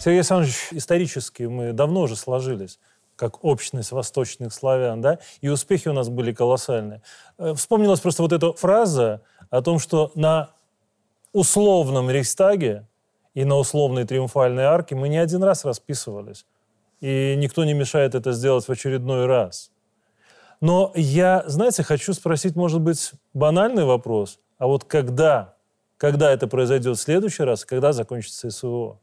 Сергей Александрович, исторически мы давно уже сложились как общность восточных славян, да, и успехи у нас были колоссальные. Э, вспомнилась просто вот эта фраза о том, что на условном Рейхстаге и на условной Триумфальной арке мы не один раз расписывались. И никто не мешает это сделать в очередной раз. Но я, знаете, хочу спросить, может быть, банальный вопрос. А вот когда, когда это произойдет в следующий раз, когда закончится СВО?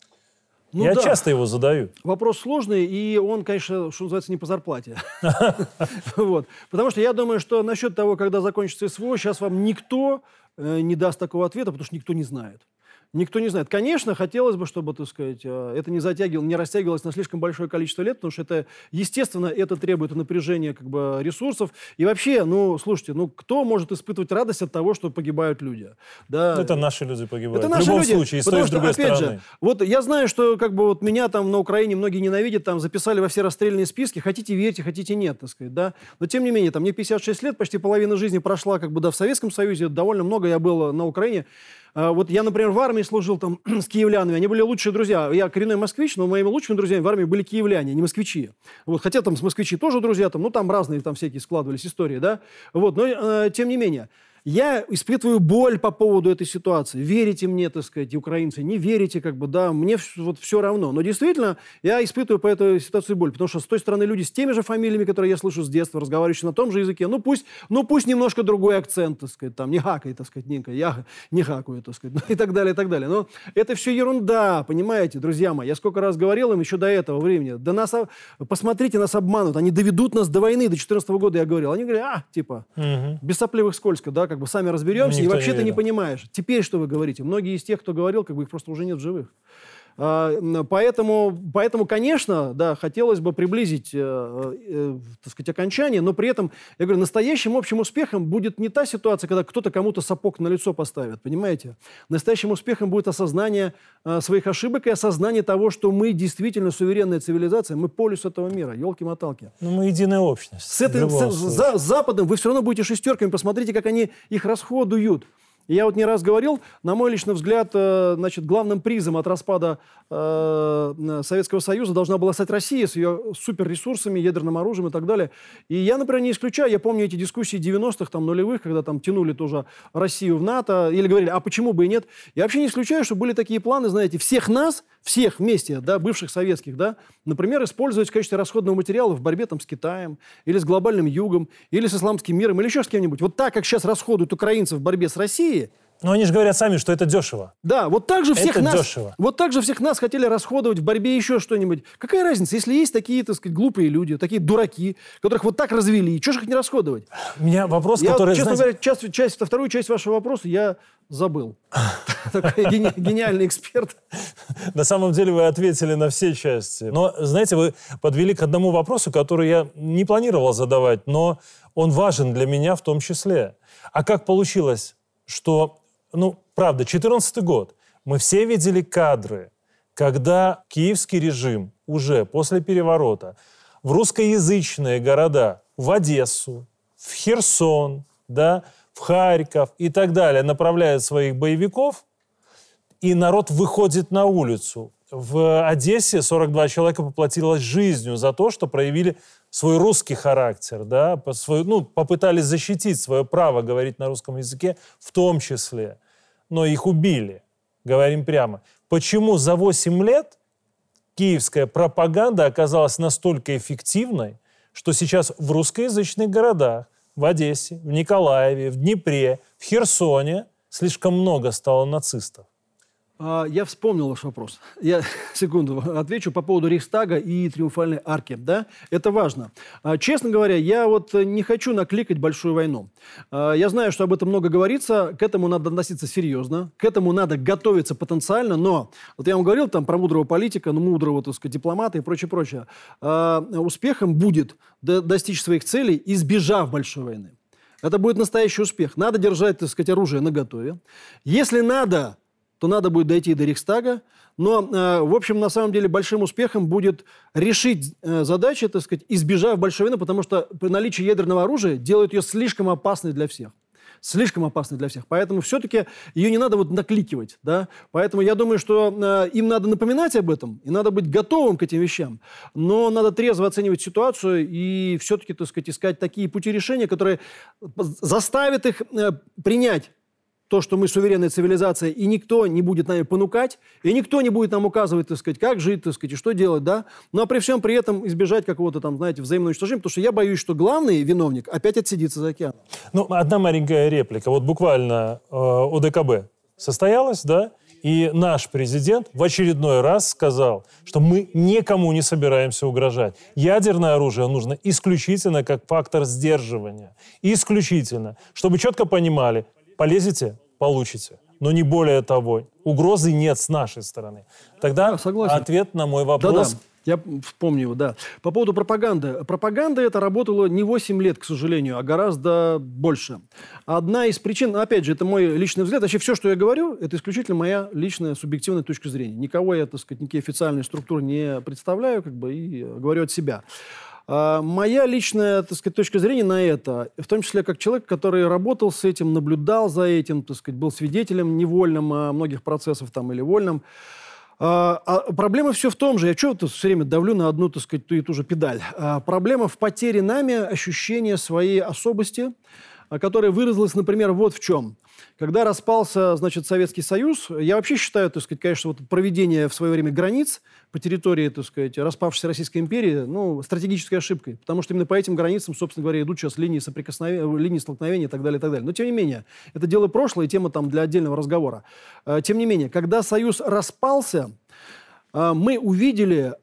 Ну, Я да. часто его задаю. Вопрос сложный, и он, конечно, что называется, не по зарплате. вот. Потому что я думаю, что насчет того, когда закончится СВО, сейчас вам никто э, не даст такого ответа, потому что никто не знает. Никто не знает. Конечно, хотелось бы, чтобы, так сказать, э, это не затягивало, не растягивалось на слишком большое количество лет, потому что это, естественно, это требует напряжения как бы, ресурсов. И вообще, ну, слушайте, ну, кто может испытывать радость от того, что погибают люди? Да. Это наши люди погибают. Это наши В любом люди. случае, той, с другой опять стороны. Же, вот я знаю, что как бы вот меня там на Украине многие ненавидят, там записали во все расстрельные списки, хотите верьте, хотите нет, так сказать, да. Но тем не менее, там мне 56 лет, почти половина жизни прошла как бы, да, в Советском Союзе, довольно много я был на Украине. А, вот я, например, в армии служил там с киевлянами, они были лучшие друзья. Я коренной москвич, но моими лучшими друзьями в армии были киевляне, не москвичи. Вот, хотя там с москвичи тоже друзья, там, ну там разные там всякие складывались истории, да. Вот, но э, тем не менее. Я испытываю боль по поводу этой ситуации. Верите мне, так сказать, украинцы, не верите, как бы, да, мне вот все равно. Но действительно, я испытываю по этой ситуации боль, потому что с той стороны люди с теми же фамилиями, которые я слышу с детства, разговаривающие на том же языке, ну пусть, ну пусть немножко другой акцент, так сказать, там, не хакай, так сказать, Нинка, я не хакаю, так сказать, ну, и так далее, и так далее. Но это все ерунда, понимаете, друзья мои. Я сколько раз говорил им еще до этого времени, да нас, посмотрите, нас обманут, они доведут нас до войны, до 14 года я говорил. Они говорят, а, типа, угу. без сопливых скользко, да, как как бы сами разберемся, Никто и вообще ты не понимаешь. Теперь что вы говорите? Многие из тех, кто говорил, как бы их просто уже нет в живых. А, поэтому, поэтому, конечно, да, хотелось бы приблизить, э, э, так сказать, окончание, но при этом, я говорю, настоящим общим успехом будет не та ситуация, когда кто-то кому-то сапог на лицо поставит, понимаете? Настоящим успехом будет осознание э, своих ошибок и осознание того, что мы действительно суверенная цивилизация, мы полюс этого мира, елки-моталки. Ну, мы единая общность. С, этой, с, за, с Западом вы все равно будете шестерками, посмотрите, как они их расходуют. И я вот не раз говорил, на мой личный взгляд, э, значит, главным призом от распада э, Советского Союза должна была стать Россия с ее суперресурсами, ядерным оружием и так далее. И я, например, не исключаю, я помню эти дискуссии 90-х, там, нулевых, когда там тянули тоже Россию в НАТО, или говорили, а почему бы и нет. Я вообще не исключаю, что были такие планы, знаете, всех нас, всех вместе, да, бывших советских, да, например, использовать в качестве расходного материала в борьбе там с Китаем, или с глобальным югом, или с исламским миром, или еще с кем-нибудь. Вот так, как сейчас расходуют украинцев в борьбе с Россией. Но они же говорят сами, что это дешево. Да, вот так же всех это нас, дешево. вот так же всех нас хотели расходовать в борьбе еще что-нибудь. Какая разница, если есть такие, так сказать, глупые люди, такие дураки, которых вот так развели, чего же их не расходовать? У меня вопрос, я, который, честно знаете... говоря, часть, часть, вторую часть вашего вопроса я забыл. Такой гениальный эксперт. На самом деле вы ответили на все части. Но, знаете, вы подвели к одному вопросу, который я не планировал задавать, но он важен для меня в том числе. А как получилось что, ну, правда, 14 год, мы все видели кадры, когда киевский режим уже после переворота в русскоязычные города, в Одессу, в Херсон, да, в Харьков и так далее направляет своих боевиков, и народ выходит на улицу. В Одессе 42 человека поплатилось жизнью за то, что проявили свой русский характер, да, свой, ну, попытались защитить свое право говорить на русском языке в том числе, но их убили, говорим прямо. Почему за 8 лет киевская пропаганда оказалась настолько эффективной, что сейчас в русскоязычных городах, в Одессе, в Николаеве, в Днепре, в Херсоне слишком много стало нацистов? А, я вспомнил ваш вопрос. Я, секунду, отвечу по поводу Рейхстага и Триумфальной арки. Да? Это важно. А, честно говоря, я вот не хочу накликать большую войну. А, я знаю, что об этом много говорится. К этому надо относиться серьезно. К этому надо готовиться потенциально. Но, вот я вам говорил там про мудрого политика, ну, мудрого, так сказать, дипломата и прочее, прочее. Успехом будет достичь своих целей, избежав большой войны. Это будет настоящий успех. Надо держать, так сказать, оружие наготове. Если надо то надо будет дойти до Рейхстага. Но, э, в общем, на самом деле большим успехом будет решить э, задачи, так сказать, избежав большой войны, потому что при наличии ядерного оружия делает ее слишком опасной для всех. слишком опасной для всех. Поэтому все-таки ее не надо вот накликивать, да. Поэтому я думаю, что э, им надо напоминать об этом, и надо быть готовым к этим вещам. Но надо трезво оценивать ситуацию и все-таки, так сказать, искать такие пути решения, которые заставят их э, принять то, что мы суверенная цивилизация, и никто не будет нами понукать, и никто не будет нам указывать, так сказать, как жить, так сказать, и что делать, да. Ну, а при всем при этом избежать какого-то там, знаете, взаимного уничтожения, потому что я боюсь, что главный виновник опять отсидится за океаном. Ну, одна маленькая реплика. Вот буквально э, ОДКБ состоялась, да, и наш президент в очередной раз сказал, что мы никому не собираемся угрожать. Ядерное оружие нужно исключительно как фактор сдерживания. Исключительно. Чтобы четко понимали, полезете – получите. Но не более того. Угрозы нет с нашей стороны. Тогда Согласен. ответ на мой вопрос. Да-да. Я вспомню его, да. По поводу пропаганды. Пропаганда это работала не 8 лет, к сожалению, а гораздо больше. Одна из причин, опять же, это мой личный взгляд, вообще все, что я говорю, это исключительно моя личная субъективная точка зрения. Никого я, так сказать, никакие официальные структуры не представляю, как бы, и говорю от себя. А, моя личная, так сказать, точка зрения на это, в том числе как человек, который работал с этим, наблюдал за этим, так сказать, был свидетелем невольным а, многих процессов там или вольным, а, а проблема все в том же, я что то все время давлю на одну, так сказать, ту и ту же педаль. А, проблема в потере нами ощущения своей особости, которая выразилась, например, вот в чем. Когда распался, значит, Советский Союз, я вообще считаю, так сказать, конечно, вот проведение в свое время границ по территории, так сказать, распавшейся Российской империи, ну, стратегической ошибкой. Потому что именно по этим границам, собственно говоря, идут сейчас линии соприкосновения, линии столкновения и так далее, и так далее. Но, тем не менее, это дело прошлое и тема там для отдельного разговора. Э, тем не менее, когда Союз распался, э, мы увидели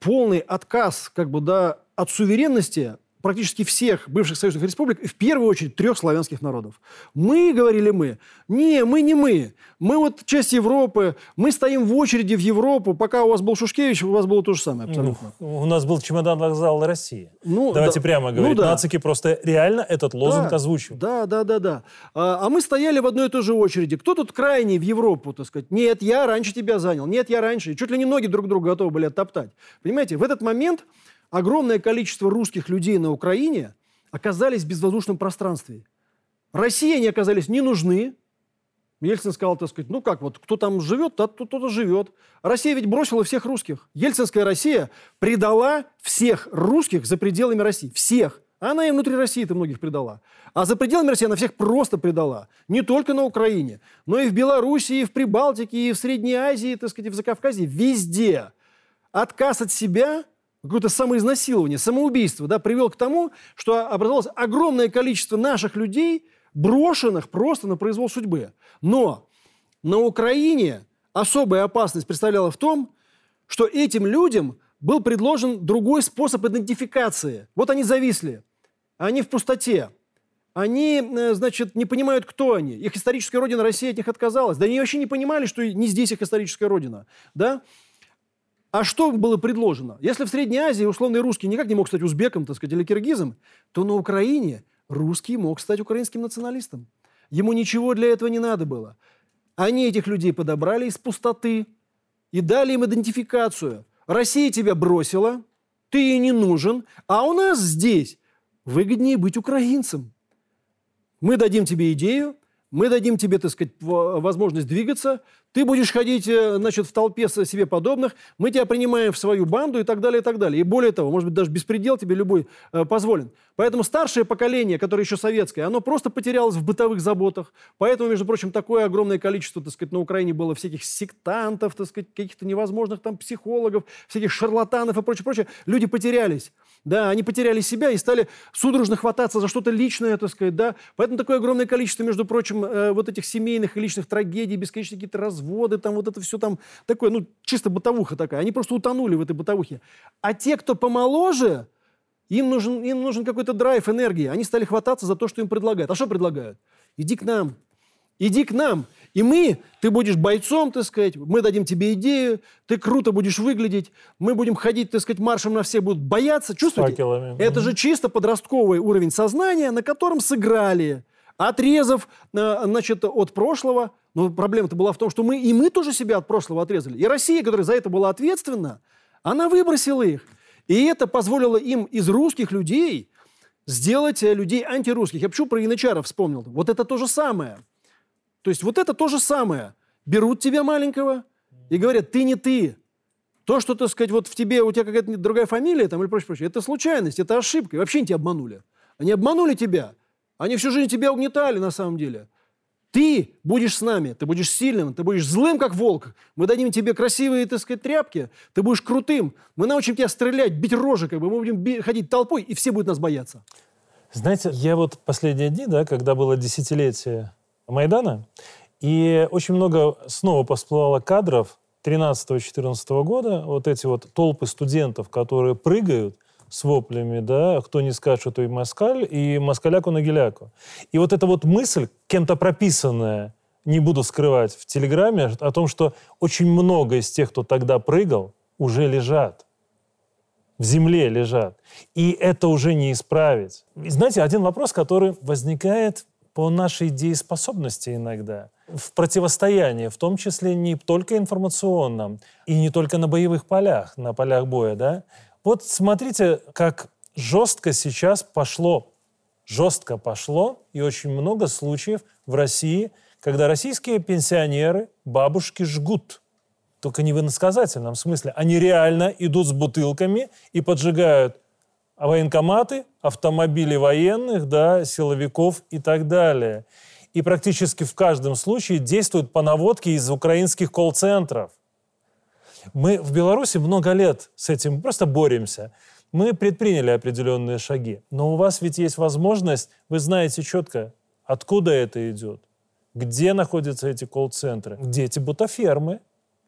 полный отказ, как бы, да, от суверенности практически всех бывших союзных республик, в первую очередь трех славянских народов. Мы, говорили мы, не, мы не мы. Мы вот часть Европы, мы стоим в очереди в Европу. Пока у вас был Шушкевич, у вас было то же самое абсолютно. Ну, у нас был чемодан вокзал России. Ну, Давайте да. прямо ну говорить. Ну, да. Нацики просто реально этот лозунг да, озвучил. Да, да, да, да. А, а мы стояли в одной и той же очереди. Кто тут крайний в Европу, так сказать? Нет, я раньше тебя занял. Нет, я раньше. И чуть ли не ноги друг друга готовы были оттоптать. Понимаете, в этот момент огромное количество русских людей на Украине оказались в безвоздушном пространстве. России они оказались не нужны. Ельцин сказал, так сказать, ну как, вот кто там живет, тот кто-то живет. Россия ведь бросила всех русских. Ельцинская Россия предала всех русских за пределами России. Всех. Она и внутри России-то многих предала. А за пределами России она всех просто предала. Не только на Украине, но и в Белоруссии, и в Прибалтике, и в Средней Азии, так сказать, и в Закавказье. Везде. Отказ от себя какое-то самоизнасилование, самоубийство, да, привел к тому, что образовалось огромное количество наших людей, брошенных просто на произвол судьбы. Но на Украине особая опасность представляла в том, что этим людям был предложен другой способ идентификации. Вот они зависли, они в пустоте, они, э, значит, не понимают, кто они. Их историческая родина Россия от них отказалась. Да они вообще не понимали, что не здесь их историческая родина. Да? А что было предложено? Если в Средней Азии условный русский никак не мог стать узбеком, так сказать, или киргизом, то на Украине русский мог стать украинским националистом. Ему ничего для этого не надо было. Они этих людей подобрали из пустоты и дали им идентификацию. Россия тебя бросила, ты ей не нужен, а у нас здесь выгоднее быть украинцем. Мы дадим тебе идею, мы дадим тебе, так сказать, возможность двигаться, ты будешь ходить, э, значит, в толпе себе подобных, мы тебя принимаем в свою банду и так далее, и так далее. И более того, может быть, даже беспредел тебе любой э, позволен. Поэтому старшее поколение, которое еще советское, оно просто потерялось в бытовых заботах. Поэтому, между прочим, такое огромное количество, так сказать, на Украине было всяких сектантов, так сказать, каких-то невозможных там психологов, всяких шарлатанов и прочее, прочее. Люди потерялись. Да, они потеряли себя и стали судорожно хвататься за что-то личное, так сказать, да. Поэтому такое огромное количество, между прочим, э, вот этих семейных и личных трагедий, бесконечные какие-то разводы, там вот это все там такое, ну, чисто бытовуха такая. Они просто утонули в этой бытовухе. А те, кто помоложе, им нужен, им нужен какой-то драйв, энергии. Они стали хвататься за то, что им предлагают. А что предлагают? Иди к нам. Иди к нам. И мы, ты будешь бойцом, так сказать, мы дадим тебе идею, ты круто будешь выглядеть, мы будем ходить, так сказать, маршем на все будут бояться. Чувствуете? Факелами. Это же чисто подростковый уровень сознания, на котором сыграли, отрезав, э, значит, от прошлого. Но проблема-то была в том, что мы и мы тоже себя от прошлого отрезали. И Россия, которая за это была ответственна, она выбросила их. И это позволило им из русских людей сделать э, людей антирусских. Я почему про янычаров вспомнил? Вот это то же самое. То есть вот это то же самое. Берут тебя маленького и говорят, ты не ты. То, что, так сказать, вот в тебе, у тебя какая-то другая фамилия там или прочее, прочее, это случайность, это ошибка. И вообще они тебя обманули. Они обманули тебя. Они всю жизнь тебя угнетали на самом деле. Ты будешь с нами, ты будешь сильным, ты будешь злым, как волк. Мы дадим тебе красивые, так сказать, тряпки, ты будешь крутым. Мы научим тебя стрелять, бить рожи, как бы мы будем ходить толпой, и все будут нас бояться. Знаете, я вот последние дни, да, когда было десятилетие Майдана, и очень много снова всплывало кадров 13-14 года, вот эти вот толпы студентов, которые прыгают с воплями, да, кто не скажет, то и москаль, и москаляку на геляку. И вот эта вот мысль, кем-то прописанная, не буду скрывать, в Телеграме, о том, что очень много из тех, кто тогда прыгал, уже лежат. В земле лежат. И это уже не исправить. И знаете, один вопрос, который возникает по нашей дееспособности иногда, в противостоянии, в том числе не только информационном и не только на боевых полях, на полях боя, да, вот смотрите, как жестко сейчас пошло, жестко пошло, и очень много случаев в России, когда российские пенсионеры, бабушки жгут. Только не в иносказательном смысле. Они реально идут с бутылками и поджигают военкоматы, автомобили военных, да, силовиков и так далее. И практически в каждом случае действуют по наводке из украинских колл-центров – мы в Беларуси много лет с этим просто боремся. Мы предприняли определенные шаги. Но у вас ведь есть возможность, вы знаете четко, откуда это идет, где находятся эти колл-центры, где эти бутафермы.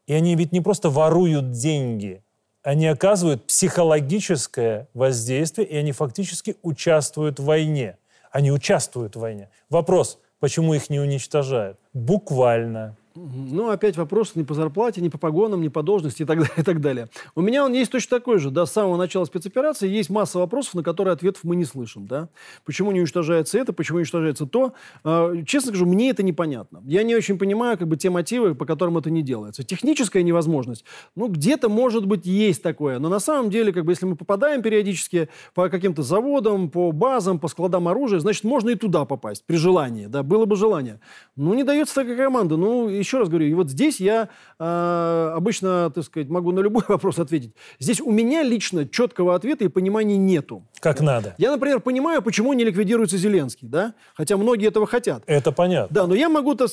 И они ведь не просто воруют деньги, они оказывают психологическое воздействие, и они фактически участвуют в войне. Они участвуют в войне. Вопрос, почему их не уничтожают? Буквально. Ну, опять вопрос не по зарплате, не по погонам, не по должности и так, далее, и так далее. У меня он есть точно такой же. С самого начала спецоперации есть масса вопросов, на которые ответов мы не слышим. Да? Почему не уничтожается это, почему уничтожается то. Э, честно скажу, мне это непонятно. Я не очень понимаю как бы, те мотивы, по которым это не делается. Техническая невозможность, ну, где-то, может быть, есть такое. Но на самом деле, как бы, если мы попадаем периодически по каким-то заводам, по базам, по складам оружия, значит, можно и туда попасть при желании. Да? Было бы желание. Ну, не дается такая команда. Ну, еще раз говорю, и вот здесь я э, обычно, так сказать, могу на любой вопрос ответить. Здесь у меня лично четкого ответа и понимания нету. Как надо. Я, например, понимаю, почему не ликвидируется Зеленский, да? Хотя многие этого хотят. Это понятно. Да, но я могу, там,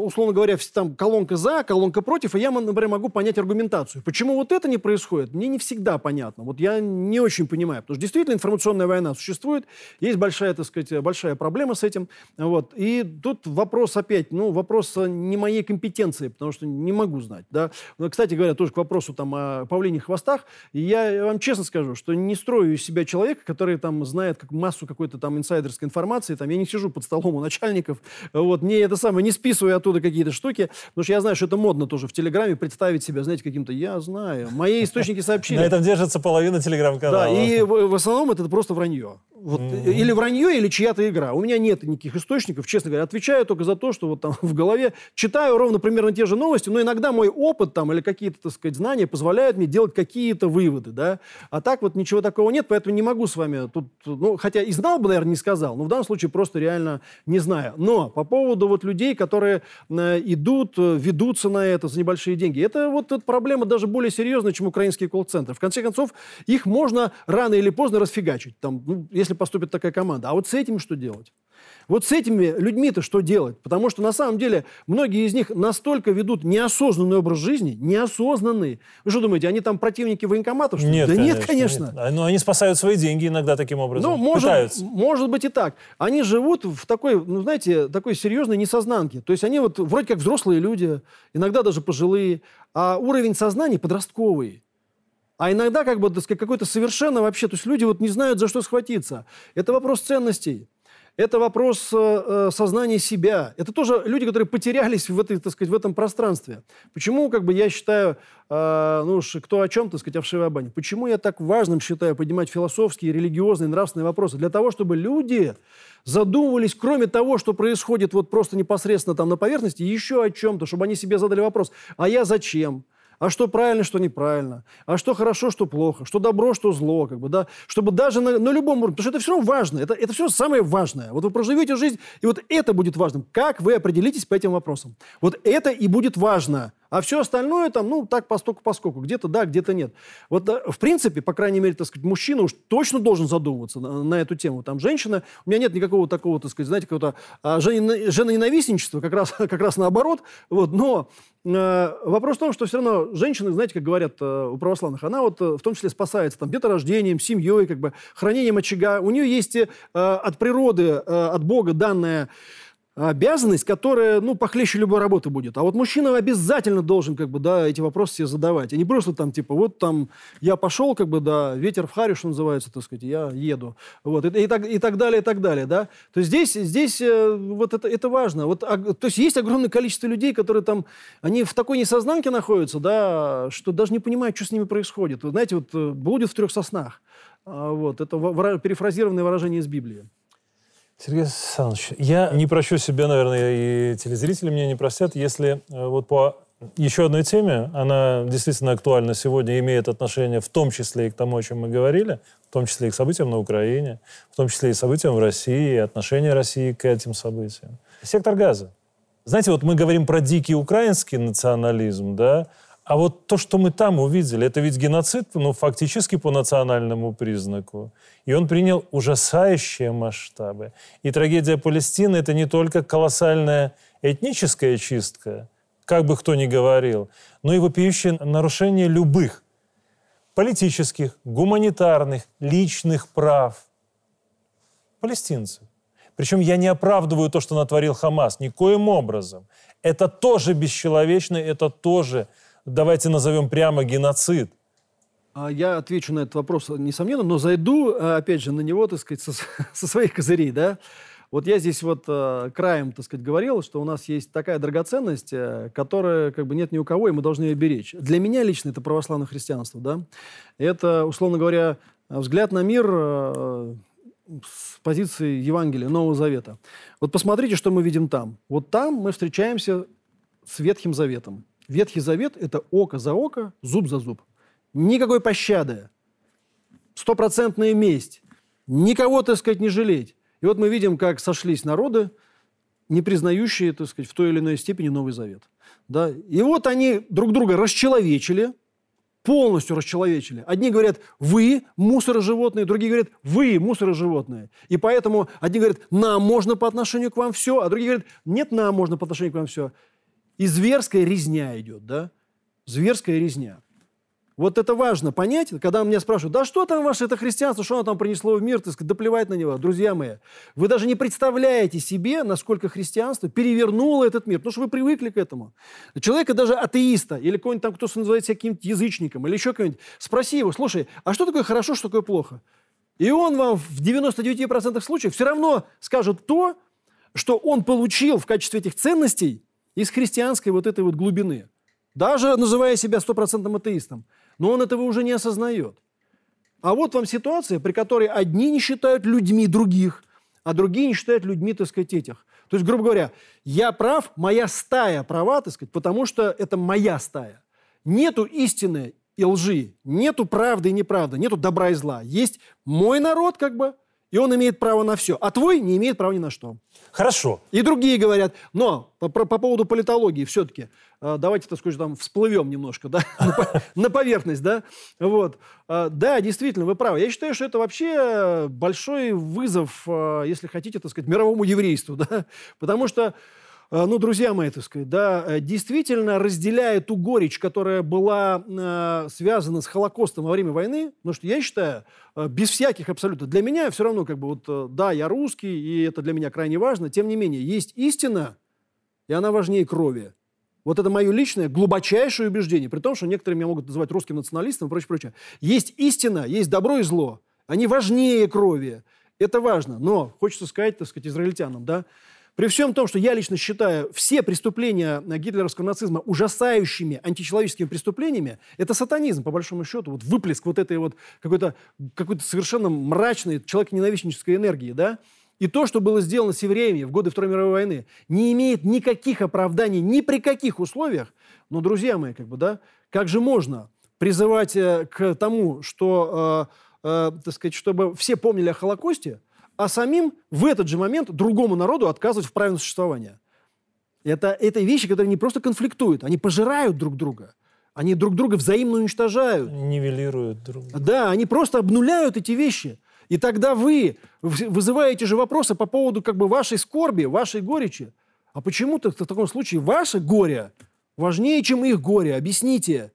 условно говоря, там колонка за, колонка против, и я, например, могу понять аргументацию. Почему вот это не происходит, мне не всегда понятно. Вот я не очень понимаю, потому что действительно информационная война существует, есть большая, так сказать, большая проблема с этим. Вот. И тут вопрос опять, ну, вопрос не моей компетенции, потому что не могу знать, да. Но, кстати говоря, тоже к вопросу там о павлиних хвостах, я вам честно скажу, что не строю из себя человека, который там знает как массу какой-то там инсайдерской информации, там я не сижу под столом у начальников, вот, не это самое, не списываю оттуда какие-то штуки, потому что я знаю, что это модно тоже в Телеграме представить себя, знаете, каким-то, я знаю, мои источники сообщили. На этом держится половина Телеграм-канала. Да, и в, в основном это просто вранье. Вот, mm-hmm. Или вранье, или чья-то игра. У меня нет никаких источников, честно говоря. Отвечаю только за то, что вот там в голове читаю ровно примерно те же новости, но иногда мой опыт там или какие-то, так сказать, знания позволяют мне делать какие-то выводы, да. А так вот ничего такого нет, поэтому не могу с вами тут, ну, хотя и знал бы, наверное, не сказал, но в данном случае просто реально не знаю. Но по поводу вот людей, которые э, идут, э, ведутся на это за небольшие деньги, это вот эта проблема даже более серьезная, чем украинские колл-центры. В конце концов, их можно рано или поздно расфигачить, там, ну, если поступит такая команда. А вот с этим что делать? Вот с этими людьми-то что делать? Потому что на самом деле многие из них настолько ведут неосознанный образ жизни, неосознанный. Вы что думаете, они там противники военкоматов? Что нет, да конечно, нет, конечно. Нет. Но ну, они спасают свои деньги иногда таким образом. Ну, может, Пытаются. может быть и так. Они живут в такой, ну, знаете, такой серьезной несознанке. То есть они вот вроде как взрослые люди, иногда даже пожилые, а уровень сознания подростковый. А иногда как бы, какой-то совершенно вообще, то есть люди вот не знают, за что схватиться. Это вопрос ценностей. Это вопрос э, э, сознания себя. Это тоже люди, которые потерялись в, этой, так сказать, в этом пространстве. Почему, как бы, я считаю, э, ну уж кто о чем, так сказать, о вшивой бане, почему я так важным считаю поднимать философские, религиозные, нравственные вопросы? Для того, чтобы люди задумывались, кроме того, что происходит вот просто непосредственно там на поверхности, еще о чем-то, чтобы они себе задали вопрос, а я зачем? А что правильно, что неправильно, а что хорошо, что плохо, что добро, что зло, как бы, да, чтобы даже на, на любом уровне, потому что это все равно важно, это, это все самое важное. Вот вы проживете жизнь, и вот это будет важным. Как вы определитесь по этим вопросам? Вот это и будет важно. А все остальное там, ну, так постоку поскольку. Где-то да, где-то нет. Вот, в принципе, по крайней мере, так сказать, мужчина уж точно должен задумываться на, на эту тему. Там женщина, у меня нет никакого такого, так сказать, знаете, какого-то а, женоненавистничества, как раз, как раз наоборот. Вот, но э, вопрос в том, что все равно женщины, знаете, как говорят э, у православных, она вот э, в том числе спасается там деторождением, семьей, как бы хранением очага. У нее есть э, от природы, э, от Бога данная обязанность, которая, ну, похлеще любой работы будет. А вот мужчина обязательно должен, как бы, да, эти вопросы себе задавать. А не просто там, типа, вот там я пошел, как бы, да, ветер в харе, что называется, так сказать, я еду. Вот, и, и, так, и так далее, и так далее, да. То есть здесь, здесь э, вот это, это важно. Вот, а, то есть есть огромное количество людей, которые там, они в такой несознанке находятся, да, что даже не понимают, что с ними происходит. Вы знаете, вот э, блудит в трех соснах. А, вот, это перефразированное выражение из Библии. Сергей Александрович, я не прощу себя, наверное, и телезрители меня не простят, если э, вот по еще одной теме, она действительно актуальна сегодня, имеет отношение в том числе и к тому, о чем мы говорили, в том числе и к событиям на Украине, в том числе и событиям в России, и отношение России к этим событиям. Сектор газа. Знаете, вот мы говорим про дикий украинский национализм, да, а вот то, что мы там увидели, это ведь геноцид, ну, фактически по национальному признаку. И он принял ужасающие масштабы. И трагедия Палестины – это не только колоссальная этническая чистка, как бы кто ни говорил, но и вопиющее нарушение любых политических, гуманитарных, личных прав палестинцев. Причем я не оправдываю то, что натворил Хамас, никоим образом. Это тоже бесчеловечно, это тоже давайте назовем прямо геноцид? А я отвечу на этот вопрос, несомненно, но зайду, э, опять же, на него, так сказать, со, со своих козырей, да. Вот я здесь вот э, краем, так сказать, говорил, что у нас есть такая драгоценность, э, которая как бы нет ни у кого, и мы должны ее беречь. Для меня лично это православное христианство, да. Это, условно говоря, взгляд на мир с позиции Евангелия, Нового Завета. Вот посмотрите, что мы видим там. Вот там мы встречаемся с Ветхим Заветом. Ветхий Завет – это око за око, зуб за зуб. Никакой пощады. Стопроцентная месть. Никого, так сказать, не жалеть. И вот мы видим, как сошлись народы, не признающие, так сказать, в той или иной степени Новый Завет. Да? И вот они друг друга расчеловечили, полностью расчеловечили. Одни говорят, вы мусороживотные, другие говорят, вы мусороживотные. И поэтому одни говорят, нам можно по отношению к вам все, а другие говорят, нет, нам можно по отношению к вам все. И зверская резня идет, да? Зверская резня. Вот это важно понять, когда меня спрашивают, да что там ваше это христианство, что оно там принесло в мир, сказать, да плевать на него. Друзья мои, вы даже не представляете себе, насколько христианство перевернуло этот мир, потому что вы привыкли к этому. Человека даже атеиста, или кого-нибудь там, кто называет себя каким-то язычником, или еще кого-нибудь, спроси его, слушай, а что такое хорошо, что такое плохо? И он вам в 99% случаев все равно скажет то, что он получил в качестве этих ценностей из христианской вот этой вот глубины. Даже называя себя стопроцентным атеистом. Но он этого уже не осознает. А вот вам ситуация, при которой одни не считают людьми других, а другие не считают людьми, так сказать, этих. То есть, грубо говоря, я прав, моя стая права, так сказать, потому что это моя стая. Нету истины и лжи, нету правды и неправды, нету добра и зла. Есть мой народ, как бы, и он имеет право на все, а твой не имеет права ни на что. Хорошо. И другие говорят, но по, по поводу политологии все-таки, э, давайте, так сказать, там всплывем немножко, да, на поверхность, да, вот. Э, да, действительно, вы правы. Я считаю, что это вообще большой вызов, э, если хотите, так сказать, мировому еврейству, да, потому что ну, друзья мои, так сказать, да, э, действительно разделяя ту горечь, которая была э, связана с Холокостом во время войны, потому что я считаю, э, без всяких абсолютно, для меня все равно, как бы, вот, э, да, я русский, и это для меня крайне важно, тем не менее, есть истина, и она важнее крови. Вот это мое личное, глубочайшее убеждение, при том, что некоторые меня могут называть русским националистом и прочее, прочее. Есть истина, есть добро и зло. Они важнее крови. Это важно. Но, хочется сказать, так сказать, израильтянам, да, при всем том, что я лично считаю все преступления гитлеровского нацизма ужасающими античеловеческими преступлениями, это сатанизм, по большому счету, вот выплеск вот этой вот какой-то какой совершенно мрачной, человеконенавистнической энергии, да, и то, что было сделано с евреями в годы Второй мировой войны, не имеет никаких оправданий ни при каких условиях. Но, друзья мои, как бы, да, как же можно призывать э, к тому, что, э, э, так сказать, чтобы все помнили о Холокосте, а самим в этот же момент другому народу отказывать в правильном существовании? Это, это вещи, которые не просто конфликтуют, они пожирают друг друга. Они друг друга взаимно уничтожают. Нивелируют друг друга. Да, они просто обнуляют эти вещи. И тогда вы вызываете же вопросы по поводу как бы вашей скорби, вашей горечи. А почему-то в таком случае ваше горе важнее, чем их горе. Объясните.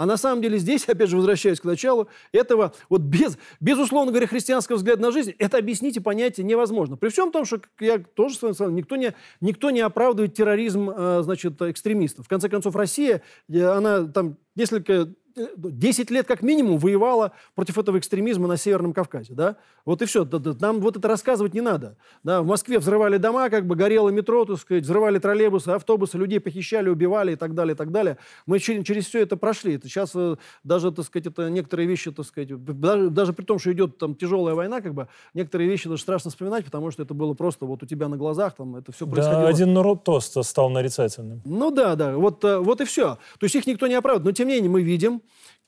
А на самом деле здесь, опять же, возвращаясь к началу, этого вот без, безусловно говоря, христианского взгляда на жизнь, это объяснить и понять невозможно. При всем том, что я тоже с вами сказал, никто не, никто не оправдывает терроризм, э, значит, экстремистов. В конце концов, Россия, э, она там несколько 10 лет как минимум воевала против этого экстремизма на Северном Кавказе, да? Вот и все. Нам вот это рассказывать не надо. Да? В Москве взрывали дома, как бы горело метро, так сказать, взрывали троллейбусы, автобусы, людей похищали, убивали и так далее, и так далее. Мы через, через все это прошли. Это сейчас э, даже, так сказать, это некоторые вещи, так сказать, даже, даже при том, что идет там тяжелая война, как бы, некоторые вещи даже страшно вспоминать, потому что это было просто вот у тебя на глазах, там это все происходило. Да, один народ тост стал нарицательным. Ну да, да, вот, э, вот и все. То есть их никто не оправдывает. Но тем не менее мы видим,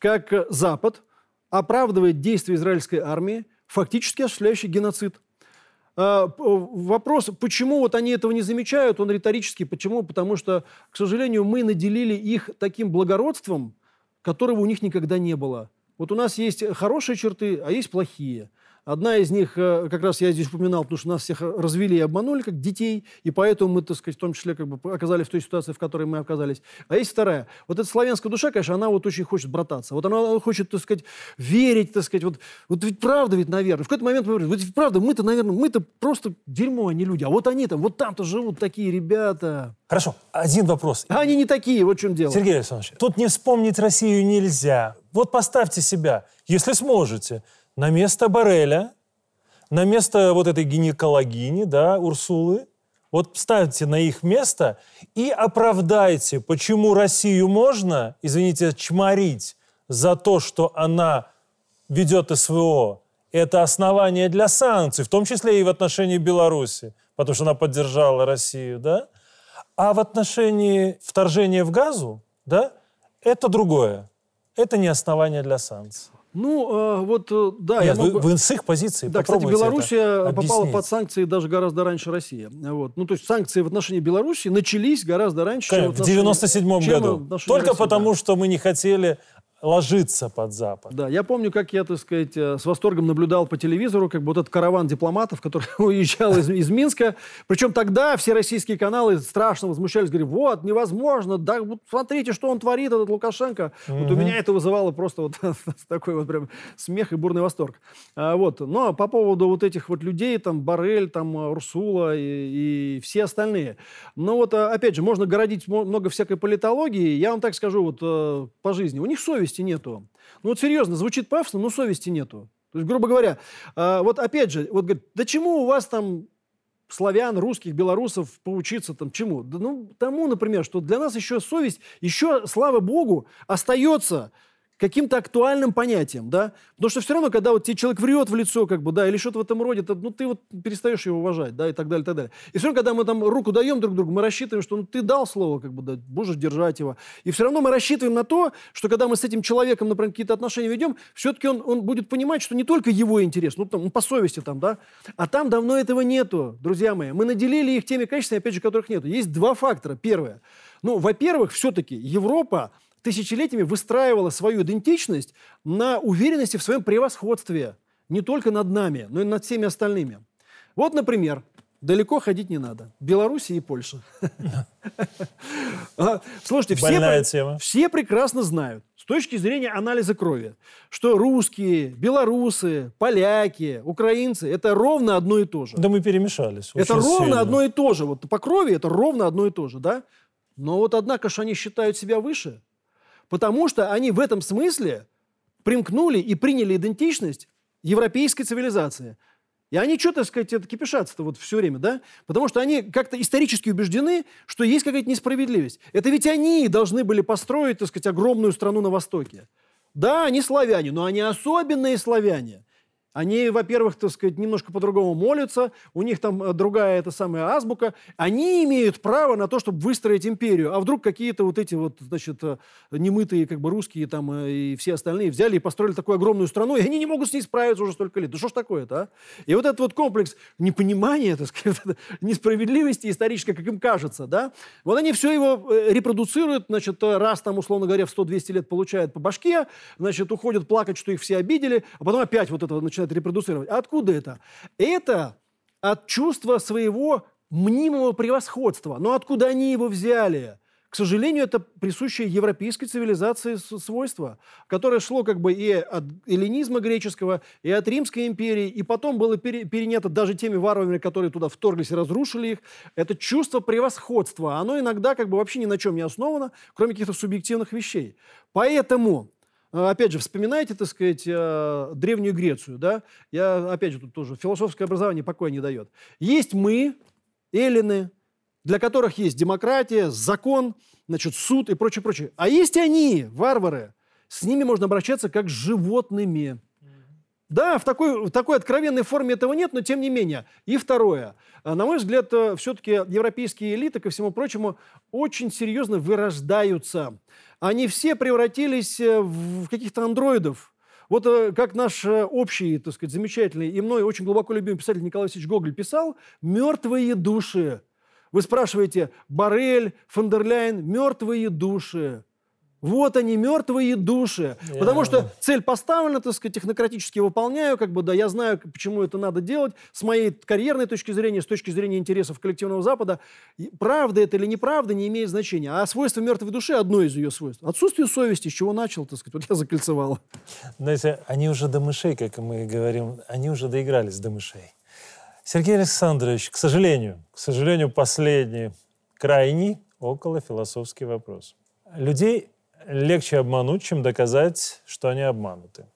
как Запад оправдывает действия израильской армии, фактически осуществляющей геноцид. А, вопрос, почему вот они этого не замечают, он риторический. Почему? Потому что, к сожалению, мы наделили их таким благородством, которого у них никогда не было. Вот у нас есть хорошие черты, а есть плохие – Одна из них, э, как раз я здесь упоминал, потому что нас всех развели и обманули, как детей, и поэтому мы, так сказать, в том числе как бы оказались в той ситуации, в которой мы оказались. А есть вторая. Вот эта славянская душа, конечно, она вот очень хочет брататься. Вот она хочет, так сказать, верить, так сказать. Вот, вот ведь правда ведь, наверное. В какой-то момент мы говорим, вот ведь правда, мы-то, наверное, мы-то просто дерьмо, а не люди. А вот они там, вот там-то живут такие ребята. Хорошо, один вопрос. А они не такие, вот в чем дело. Сергей Александрович, тут не вспомнить Россию нельзя. Вот поставьте себя, если сможете, на место Бареля, на место вот этой гинекологини, да, Урсулы, вот ставьте на их место и оправдайте, почему Россию можно, извините, чморить за то, что она ведет СВО. Это основание для санкций, в том числе и в отношении Беларуси, потому что она поддержала Россию, да? А в отношении вторжения в газу, да, это другое. Это не основание для санкций. Ну, э, вот, э, да. Нет, я могу... вы, вы с их позиции Да, кстати, Белоруссия попала под санкции даже гораздо раньше России. Вот. Ну, то есть санкции в отношении Беларуси начались гораздо раньше, Конечно, чем в 97 году. Только России, потому, да. что мы не хотели ложиться под Запад. Да, я помню, как я, так сказать, э, с восторгом наблюдал по телевизору, как бы вот этот караван дипломатов, который уезжал из, из Минска. Причем тогда все российские каналы страшно возмущались, говорили, вот, невозможно, да, вот смотрите, что он творит, этот Лукашенко. Mm-hmm. Вот у меня это вызывало просто вот такой вот прям смех и бурный восторг. А, вот. Но по поводу вот этих вот людей, там, Барель, там, Урсула и, и все остальные. Но вот, а, опять же, можно городить много всякой политологии. Я вам так скажу вот э, по жизни. У них совесть совести нету. Ну вот серьезно, звучит пафосно, но совести нету. То есть, грубо говоря, э, вот опять же, вот говорит, да чему у вас там славян, русских, белорусов поучиться там чему? Да, ну, тому, например, что для нас еще совесть, еще, слава богу, остается каким-то актуальным понятием, да, потому что все равно, когда вот тебе человек врет в лицо, как бы, да, или что-то в этом роде, то, ну, ты вот перестаешь его уважать, да, и так далее, и так далее. И все равно, когда мы там руку даем друг другу, мы рассчитываем, что ну, ты дал слово, как бы, да, будешь держать его. И все равно мы рассчитываем на то, что когда мы с этим человеком, например, какие-то отношения ведем, все-таки он, он будет понимать, что не только его интерес, ну, там, ну, по совести там, да, а там давно этого нету, друзья мои. Мы наделили их теми качествами, опять же, которых нету. Есть два фактора. Первое. Ну, во-первых, все-таки Европа тысячелетиями выстраивала свою идентичность на уверенности в своем превосходстве. Не только над нами, но и над всеми остальными. Вот, например, далеко ходить не надо. Белоруссия и Польша. А, слушайте, все, все прекрасно знают, с точки зрения анализа крови, что русские, белорусы, поляки, украинцы – это ровно одно и то же. Да мы перемешались. Это ровно одно и то же. Вот по крови это ровно одно и то же, да? Но вот однако же они считают себя выше – Потому что они в этом смысле примкнули и приняли идентичность европейской цивилизации. И они что, так сказать, это кипишатся-то вот все время, да? Потому что они как-то исторически убеждены, что есть какая-то несправедливость. Это ведь они должны были построить, так сказать, огромную страну на Востоке. Да, они славяне, но они особенные славяне. Они, во-первых, так сказать, немножко по-другому молятся, у них там э, другая эта самая азбука. Они имеют право на то, чтобы выстроить империю. А вдруг какие-то вот эти вот, значит, э, немытые как бы русские там э, и все остальные взяли и построили такую огромную страну, и они не могут с ней справиться уже столько лет. Да что ж такое-то, а? И вот этот вот комплекс непонимания, так сказать, несправедливости исторической, как им кажется, да, вот они все его репродуцируют, значит, раз там, условно говоря, в 100-200 лет получают по башке, значит, уходят плакать, что их все обидели, а потом опять вот это начинают начинает репродуцировать. Откуда это? Это от чувства своего мнимого превосходства. Но откуда они его взяли? К сожалению, это присущее европейской цивилизации свойство, которое шло как бы и от эллинизма греческого, и от Римской империи, и потом было перенято даже теми варварами, которые туда вторглись и разрушили их. Это чувство превосходства, оно иногда как бы вообще ни на чем не основано, кроме каких-то субъективных вещей. Поэтому опять же, вспоминайте, так сказать, э, Древнюю Грецию, да? Я, опять же, тут тоже философское образование покоя не дает. Есть мы, эллины, для которых есть демократия, закон, значит, суд и прочее, прочее. А есть они, варвары. С ними можно обращаться как с животными. Да, в такой, в такой откровенной форме этого нет, но тем не менее. И второе. А, на мой взгляд, э, все-таки европейские элиты, ко всему прочему, очень серьезно вырождаются они все превратились э, в каких-то андроидов. Вот э, как наш э, общий, так сказать, замечательный и мной очень глубоко любимый писатель Николай Васильевич Гоголь писал «мертвые души». Вы спрашиваете, Барель, Фондерляйн, мертвые души. Вот они, мертвые души. Yeah. Потому что цель поставлена, так сказать, технократически выполняю, как бы, да, я знаю, почему это надо делать, с моей карьерной точки зрения, с точки зрения интересов коллективного Запада. Правда это или неправда, не имеет значения. А свойство мертвой души – одно из ее свойств. Отсутствие совести, с чего начал, так сказать, вот я закольцевал. Знаете, они уже до мышей, как мы говорим, они уже доигрались до мышей. Сергей Александрович, к сожалению, к сожалению, последний, крайний около философский вопрос. Людей легче обмануть, чем доказать, что они обмануты.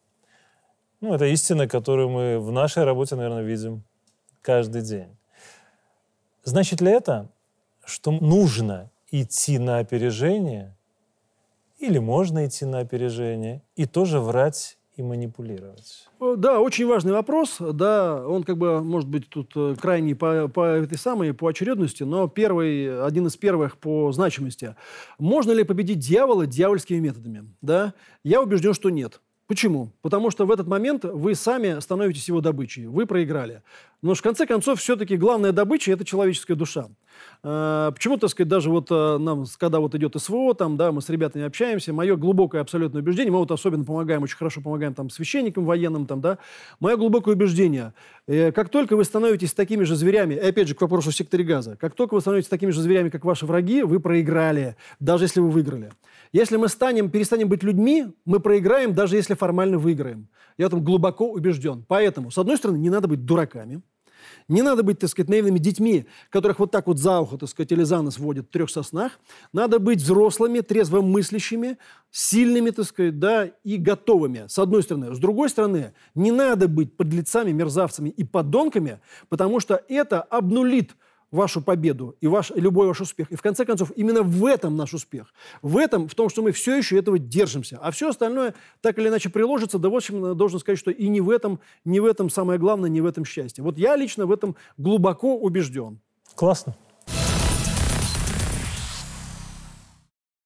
Ну, это истина, которую мы в нашей работе, наверное, видим каждый день. Значит ли это, что нужно идти на опережение, или можно идти на опережение и тоже врать и манипулировать? Э, да, очень важный вопрос. Да, он как бы может быть тут э, крайний по, по этой самой по очередности, но первый, один из первых по значимости. Можно ли победить дьявола дьявольскими методами? Да, я убежден, что нет. Почему? Потому что в этот момент вы сами становитесь его добычей. Вы проиграли. Но в конце концов, все-таки главная добыча – это человеческая душа. А, почему, так сказать, даже вот а, нам, когда вот идет СВО, там, да, мы с ребятами общаемся, мое глубокое абсолютное убеждение, мы вот особенно помогаем, очень хорошо помогаем там священникам военным, там, да, мое глубокое убеждение, э, как только вы становитесь такими же зверями, и опять же к вопросу сектора газа, как только вы становитесь такими же зверями, как ваши враги, вы проиграли, даже если вы выиграли. Если мы станем, перестанем быть людьми, мы проиграем, даже если формально выиграем. Я этом глубоко убежден. Поэтому, с одной стороны, не надо быть дураками, не надо быть, так сказать, наивными детьми, которых вот так вот за ухо, так сказать, или за нос водят в трех соснах. Надо быть взрослыми, трезво мыслящими, сильными, так сказать, да, и готовыми, с одной стороны. С другой стороны, не надо быть подлецами, мерзавцами и подонками, потому что это обнулит вашу победу и ваш, любой ваш успех. И в конце концов, именно в этом наш успех. В этом, в том, что мы все еще этого держимся. А все остальное так или иначе приложится, да в общем, должен сказать, что и не в этом, не в этом самое главное, не в этом счастье. Вот я лично в этом глубоко убежден. Классно.